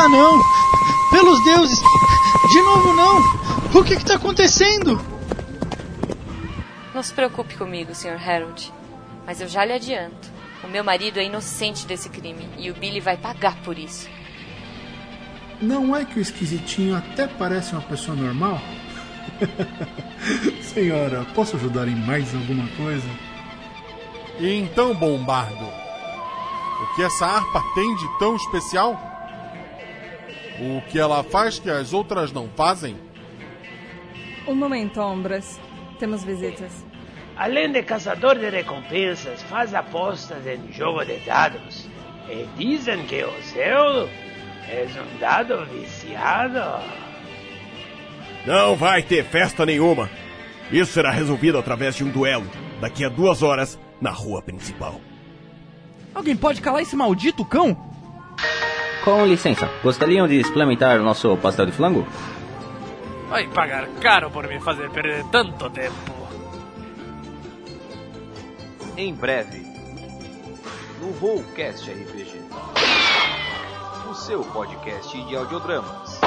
Ah, não! Pelos deuses! De novo, não! O que está acontecendo? Não se preocupe comigo, Sr. Harold. Mas eu já lhe adianto. O meu marido é inocente desse crime e o Billy vai pagar por isso. Não é que o esquisitinho até parece uma pessoa normal? Senhora, posso ajudar em mais alguma coisa? E então, Bombardo, o que essa harpa tem de tão especial? O que ela faz que as outras não fazem? Um momento, Ombras. Temos visitas. Além de caçador de recompensas, faz apostas em jogo de dados. E dizem que o seu é um dado viciado. Não vai ter festa nenhuma. Isso será resolvido através de um duelo, daqui a duas horas, na rua principal. Alguém pode calar esse maldito cão? Com licença, gostariam de experimentar o nosso pastel de flango? Vai pagar caro por me fazer perder tanto tempo. Em breve, no Rollcast RPG, o seu podcast de audiodramas.